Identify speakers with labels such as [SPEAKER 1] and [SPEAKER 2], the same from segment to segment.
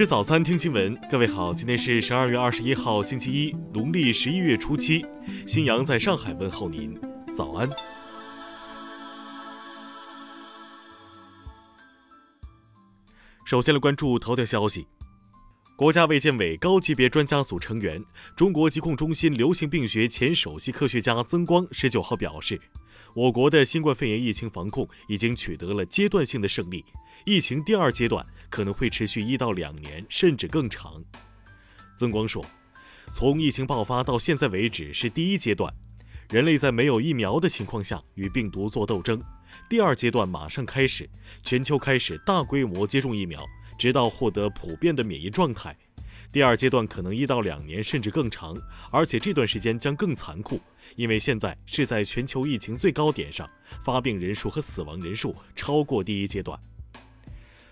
[SPEAKER 1] 吃早餐，听新闻。各位好，今天是十二月二十一号，星期一，农历十一月初七。新阳在上海问候您，早安。首先来关注头条消息。国家卫健委高级别专家组成员、中国疾控中心流行病学前首席科学家曾光十九号表示，我国的新冠肺炎疫情防控已经取得了阶段性的胜利，疫情第二阶段可能会持续一到两年，甚至更长。曾光说，从疫情爆发到现在为止是第一阶段，人类在没有疫苗的情况下与病毒做斗争；第二阶段马上开始，全球开始大规模接种疫苗。直到获得普遍的免疫状态，第二阶段可能一到两年甚至更长，而且这段时间将更残酷，因为现在是在全球疫情最高点上，发病人数和死亡人数超过第一阶段。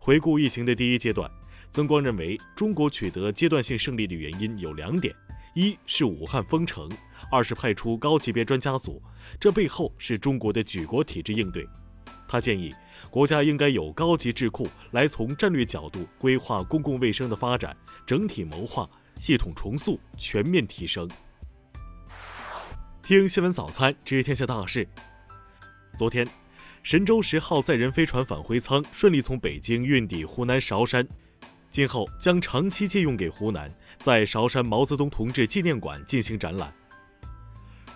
[SPEAKER 1] 回顾疫情的第一阶段，曾光认为中国取得阶段性胜利的原因有两点：一是武汉封城，二是派出高级别专家组，这背后是中国的举国体制应对。他建议，国家应该有高级智库来从战略角度规划公共卫生的发展，整体谋划系统重塑、全面提升。听新闻早餐知天下大事。昨天，神舟十号载人飞船返回舱顺利从北京运抵湖南韶山，今后将长期借用给湖南，在韶山毛泽东同志纪念馆进行展览。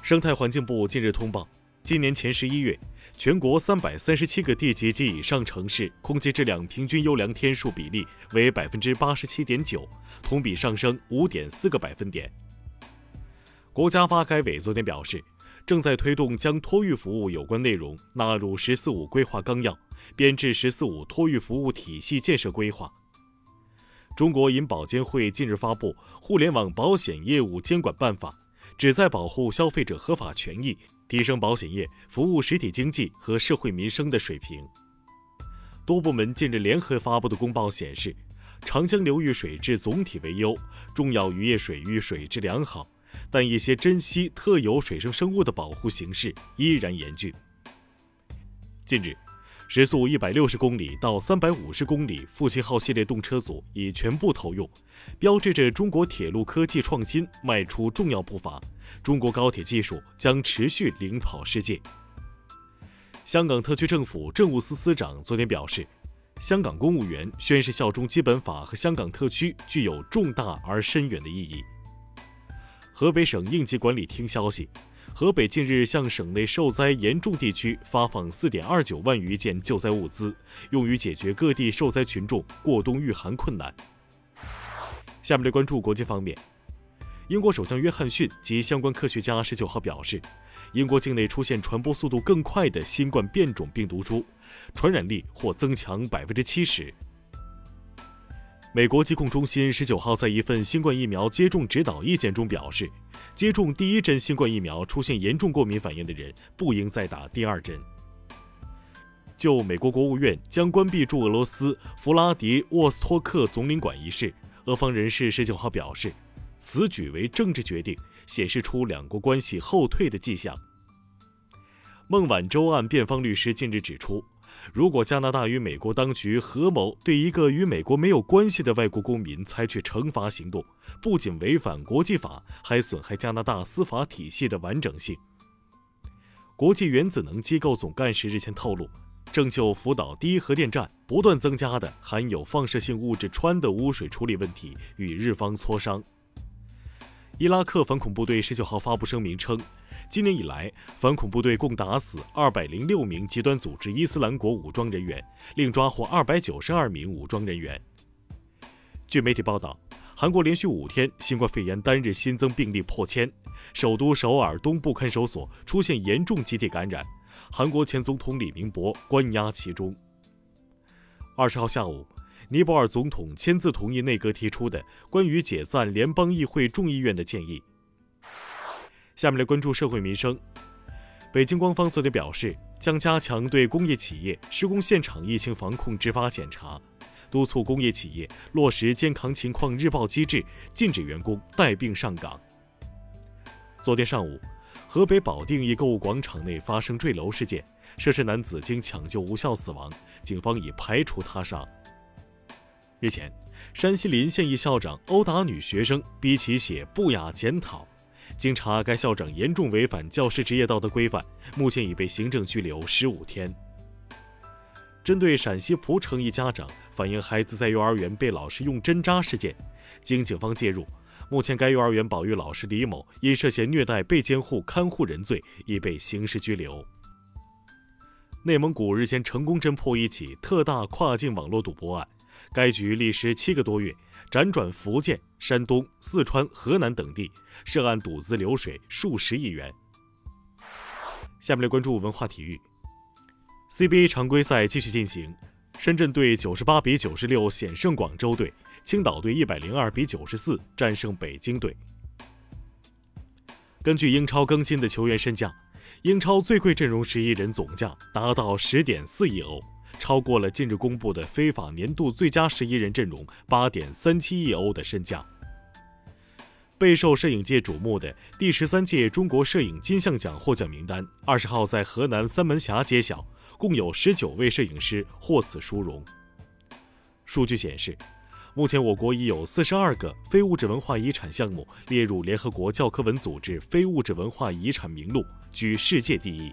[SPEAKER 1] 生态环境部近日通报，今年前十一月。全国三百三十七个地级及以上城市空气质量平均优良天数比例为百分之八十七点九，同比上升五点四个百分点。国家发改委昨天表示，正在推动将托育服务有关内容纳入“十四五”规划纲要，编制“十四五”托育服务体系建设规划。中国银保监会近日发布《互联网保险业务监管办法》，旨在保护消费者合法权益。提升保险业服务实体经济和社会民生的水平。多部门近日联合发布的公报显示，长江流域水质总体为优，重要渔业水域水质良好，但一些珍稀特有水生生物的保护形势依然严峻。近日。时速一百六十公里到三百五十公里复兴号系列动车组已全部投用，标志着中国铁路科技创新迈出重要步伐。中国高铁技术将持续领跑世界。香港特区政府政务司司长昨天表示，香港公务员宣誓效忠基本法和香港特区具有重大而深远的意义。河北省应急管理厅消息。河北近日向省内受灾严重地区发放四点二九万余件救灾物资，用于解决各地受灾群众过冬御寒困难。下面来关注国际方面，英国首相约翰逊及相关科学家十九号表示，英国境内出现传播速度更快的新冠变种病毒株，传染力或增强百分之七十。美国疾控中心十九号在一份新冠疫苗接种指导意见中表示，接种第一针新冠疫苗出现严重过敏反应的人不应再打第二针。就美国国务院将关闭驻俄罗斯弗拉迪沃斯托克总领馆一事，俄方人士十九号表示，此举为政治决定，显示出两国关系后退的迹象。孟晚舟案辩方律师近日指出。如果加拿大与美国当局合谋对一个与美国没有关系的外国公民采取惩罚行动，不仅违反国际法，还损害加拿大司法体系的完整性。国际原子能机构总干事日前透露，正就福岛第一核电站不断增加的含有放射性物质氚的污水处理问题与日方磋商。伊拉克反恐部队十九号发布声明称。今年以来，反恐部队共打死二百零六名极端组织伊斯兰国武装人员，另抓获二百九十二名武装人员。据媒体报道，韩国连续五天新冠肺炎单日新增病例破千，首都首尔东部看守所出现严重集体感染，韩国前总统李明博关押其中。二十号下午，尼泊尔总统签字同意内阁提出的关于解散联邦议会众议院的建议。下面来关注社会民生。北京官方昨天表示，将加强对工业企业施工现场疫情防控执法检查，督促工业企业落实健康情况日报机制，禁止员工带病上岗。昨天上午，河北保定一购物广场内发生坠楼事件，涉事男子经抢救无效死亡，警方已排除他杀。日前，山西临县一校长殴打女学生，逼其写不雅检讨。经查，该校长严重违反教师职业道德规范，目前已被行政拘留十五天。针对陕西蒲城一家长反映孩子在幼儿园被老师用针扎事件，经警方介入，目前该幼儿园保育老师李某因涉嫌虐待被监护看护人罪，已被刑事拘留。内蒙古日前成功侦破一起特大跨境网络赌博案，该局历时七个多月，辗转福建、山东、四川、河南等地，涉案赌资流水数十亿元。下面来关注文化体育。CBA 常规赛继续进行，深圳队九十八比九十六险胜广州队，青岛队一百零二比九十四战胜北京队。根据英超更新的球员身价，英超最贵阵容十一人总价达到十点四亿欧，超过了近日公布的非法年度最佳十一人阵容八点三七亿欧的身价。备受摄影界瞩目的第十三届中国摄影金像奖获奖名单，二十号在河南三门峡揭晓，共有十九位摄影师获此殊荣。数据显示，目前我国已有四十二个非物质文化遗产项目列入联合国教科文组织非物质文化遗产名录，居世界第一。